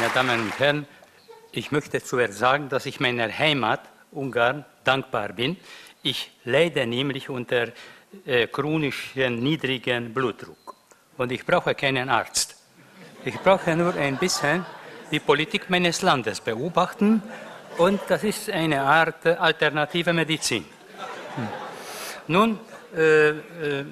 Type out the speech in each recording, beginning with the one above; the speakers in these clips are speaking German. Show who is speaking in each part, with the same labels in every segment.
Speaker 1: Meine Damen und Herren, ich möchte zuerst sagen, dass ich meiner Heimat Ungarn dankbar bin. Ich leide nämlich unter äh, chronischen niedrigen Blutdruck und ich brauche keinen Arzt. Ich brauche nur ein bisschen die Politik meines Landes beobachten und das ist eine Art alternative Medizin. Hm. Nun, äh, äh,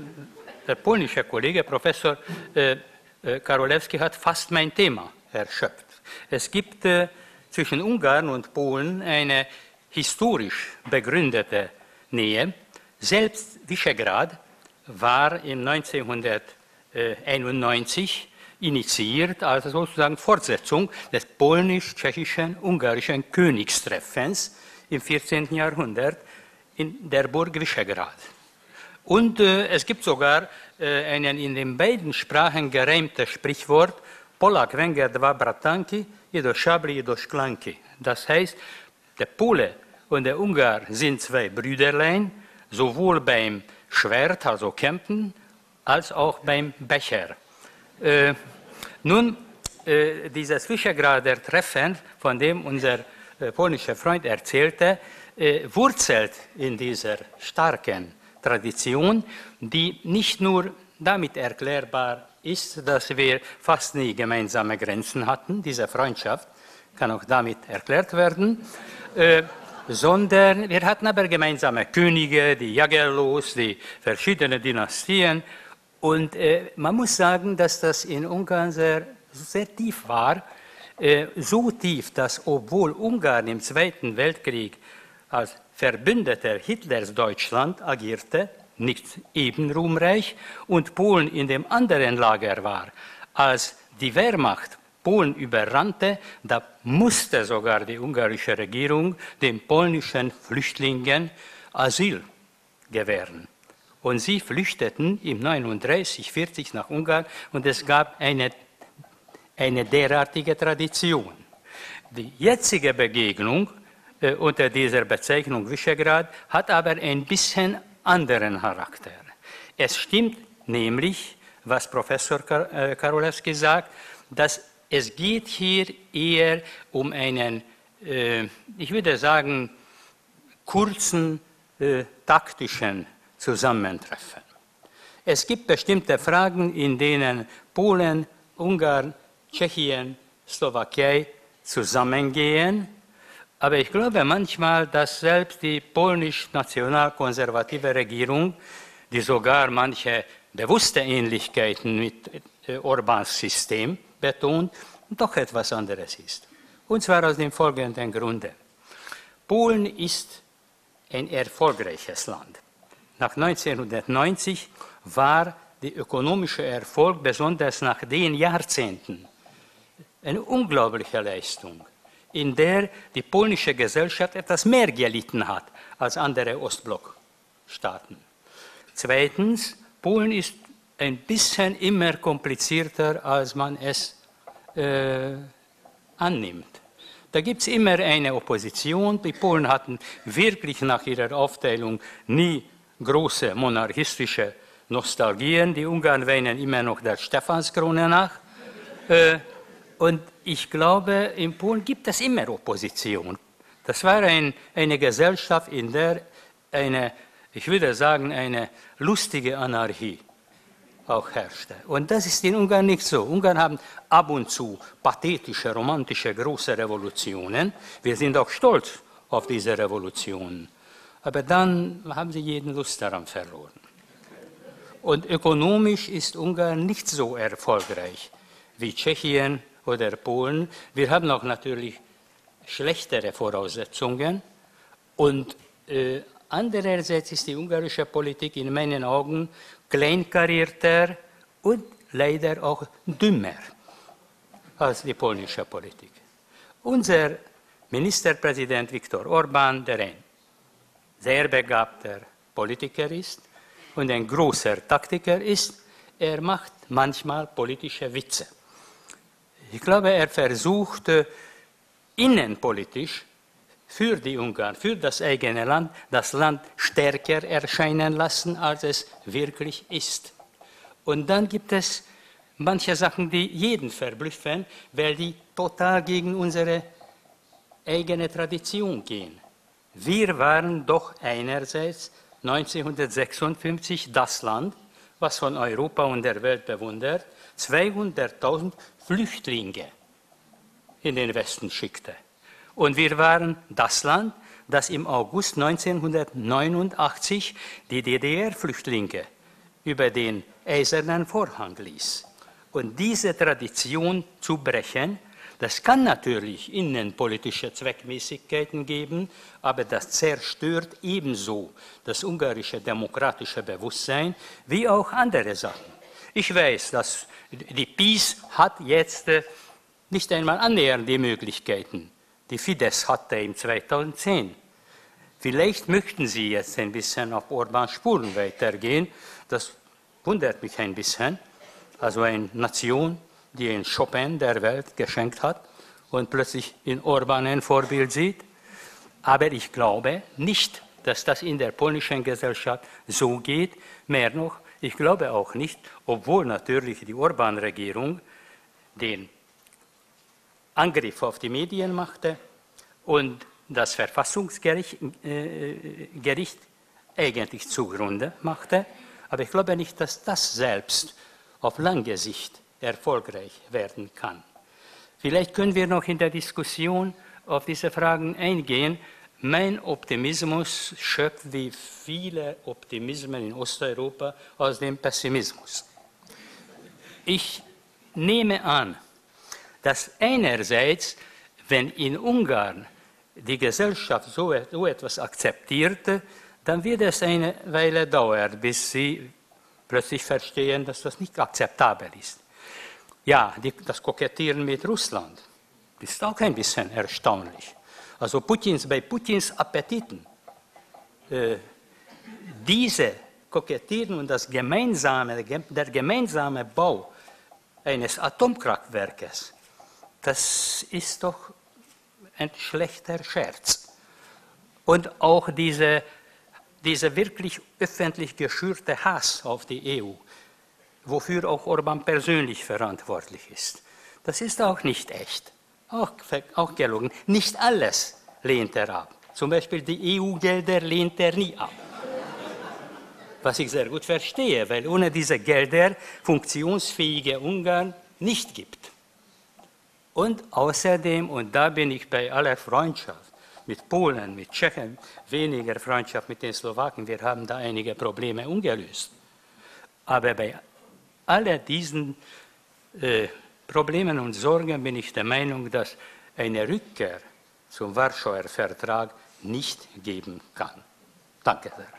Speaker 1: der polnische Kollege, Professor äh, äh, Karolewski, hat fast mein Thema erschöpft. Es gibt äh, zwischen Ungarn und Polen eine historisch begründete Nähe. Selbst Visegrad war im 1991 initiiert, also sozusagen Fortsetzung des polnisch-tschechischen, ungarischen Königstreffens im 14. Jahrhundert in der Burg Visegrad. Und äh, es gibt sogar äh, einen in den beiden Sprachen gereimtes Sprichwort, Polak węgier dwa bratanki, i do szabli, i do szklanki. Das heißt, der Pole und der Ungar sind zwei Brüderlein, sowohl beim Schwert, also Kämpfen, als auch beim Becher. Äh, nun, äh, dieses Visegrader Treffen, von dem unser äh, polnischer Freund erzählte, äh, wurzelt in dieser starken Tradition, die nicht nur damit erklärbar ist, dass wir fast nie gemeinsame Grenzen hatten, diese Freundschaft kann auch damit erklärt werden, äh, sondern wir hatten aber gemeinsame Könige, die Jagerlos, die verschiedenen Dynastien. Und äh, man muss sagen, dass das in Ungarn sehr, sehr tief war, äh, so tief, dass obwohl Ungarn im Zweiten Weltkrieg als Verbündeter Hitlers Deutschland agierte, nicht eben ruhmreich, und Polen in dem anderen Lager war, als die Wehrmacht Polen überrannte, da musste sogar die ungarische Regierung den polnischen Flüchtlingen Asyl gewähren. Und sie flüchteten im 39, 40 nach Ungarn und es gab eine, eine derartige Tradition. Die jetzige Begegnung äh, unter dieser Bezeichnung Visegrad hat aber ein bisschen anderen Charakter. Es stimmt nämlich, was Professor äh, Karolewski sagt, dass es geht hier eher um einen, äh, ich würde sagen, kurzen äh, taktischen zusammentreffen. Es gibt bestimmte Fragen, in denen Polen, Ungarn, Tschechien, Slowakei zusammengehen. Aber ich glaube manchmal, dass selbst die polnisch-nationalkonservative Regierung, die sogar manche bewusste Ähnlichkeiten mit äh, Orbans System betont, doch etwas anderes ist. Und zwar aus dem folgenden Grunde. Polen ist ein erfolgreiches Land. Nach 1990 war der ökonomische Erfolg, besonders nach den Jahrzehnten, eine unglaubliche Leistung, in der die polnische Gesellschaft etwas mehr gelitten hat als andere Ostblockstaaten. Zweitens, Polen ist ein bisschen immer komplizierter, als man es äh, annimmt. Da gibt es immer eine Opposition. Die Polen hatten wirklich nach ihrer Aufteilung nie große monarchistische Nostalgien. Die Ungarn weinen immer noch der Stephanskrone nach. Äh, und ich glaube, in Polen gibt es immer Opposition. Das war ein, eine Gesellschaft, in der eine, ich würde sagen, eine lustige Anarchie auch herrschte. Und das ist in Ungarn nicht so. Ungarn haben ab und zu pathetische, romantische, große Revolutionen. Wir sind auch stolz auf diese Revolutionen. Aber dann haben sie jeden Lust daran verloren. Und ökonomisch ist Ungarn nicht so erfolgreich wie Tschechien oder Polen. Wir haben auch natürlich schlechtere Voraussetzungen. Und äh, andererseits ist die ungarische Politik in meinen Augen kleinkarierter und leider auch dümmer als die polnische Politik. Unser Ministerpräsident Viktor Orban, der ein sehr begabter Politiker ist und ein großer Taktiker ist, er macht manchmal politische Witze. Ich glaube, er versucht innenpolitisch für die Ungarn, für das eigene Land, das Land stärker erscheinen lassen, als es wirklich ist. Und dann gibt es manche Sachen, die jeden verblüffen, weil die total gegen unsere eigene Tradition gehen. Wir waren doch einerseits 1956 das Land, was von Europa und der Welt bewundert, 200.000 Flüchtlinge in den Westen schickte. Und wir waren das Land, das im August 1989 die DDR-Flüchtlinge über den eisernen Vorhang ließ. Und diese Tradition zu brechen, das kann natürlich innenpolitische Zweckmäßigkeiten geben, aber das zerstört ebenso das ungarische demokratische Bewusstsein wie auch andere Sachen. Ich weiß, dass die PiS hat jetzt äh, nicht einmal annähernd die Möglichkeiten, die Fidesz hatte im 2010. Vielleicht möchten sie jetzt ein bisschen auf Orbans Spuren weitergehen. Das wundert mich ein bisschen. Also eine Nation, die ein Chopin der Welt geschenkt hat und plötzlich in Orban ein Vorbild sieht. Aber ich glaube nicht, dass das in der polnischen Gesellschaft so geht. Mehr noch, ich glaube auch nicht, obwohl natürlich die Orban-Regierung den Angriff auf die Medien machte und das Verfassungsgericht äh, eigentlich zugrunde machte. Aber ich glaube nicht, dass das selbst auf lange Sicht erfolgreich werden kann. Vielleicht können wir noch in der Diskussion auf diese Fragen eingehen. Mein Optimismus schöpft wie viele Optimismen in Osteuropa aus dem Pessimismus. Ich nehme an, dass einerseits, wenn in Ungarn die Gesellschaft so, etwas akzeptierte, dann wird es eine Weile dauern, bis sie plötzlich verstehen, dass das nicht akzeptabel ist. Ja, die, das Kokettieren mit Russland ist auch ein bisschen erstaunlich. Also Putins, bei Putins Appetiten, äh, diese Kokettieren und das gemeinsame, der gemeinsame Bau eines Atomkraftwerkes, das ist doch ein schlechter Scherz. Und auch diese dieser wirklich öffentlich geschürte Hass auf die EU, wofür auch Orban persönlich verantwortlich ist, das ist auch nicht echt, auch, auch gelogen. Nicht alles lehnt er ab. Zum Beispiel die EU-Gelder lehnt er nie ab. Was ich sehr gut verstehe, weil ohne diese Gelder funktionsfähige Ungarn nicht gibt. Und außerdem, und da bin ich bei aller Freundschaft, mit Polen, mit Tschechen, weniger Freundschaft mit den Slowaken. Wir haben da einige Probleme ungelöst. Aber bei all diesen äh, Problemen und Sorgen bin ich der Meinung, dass eine Rückkehr zum Warschauer Vertrag nicht geben kann. Danke sehr.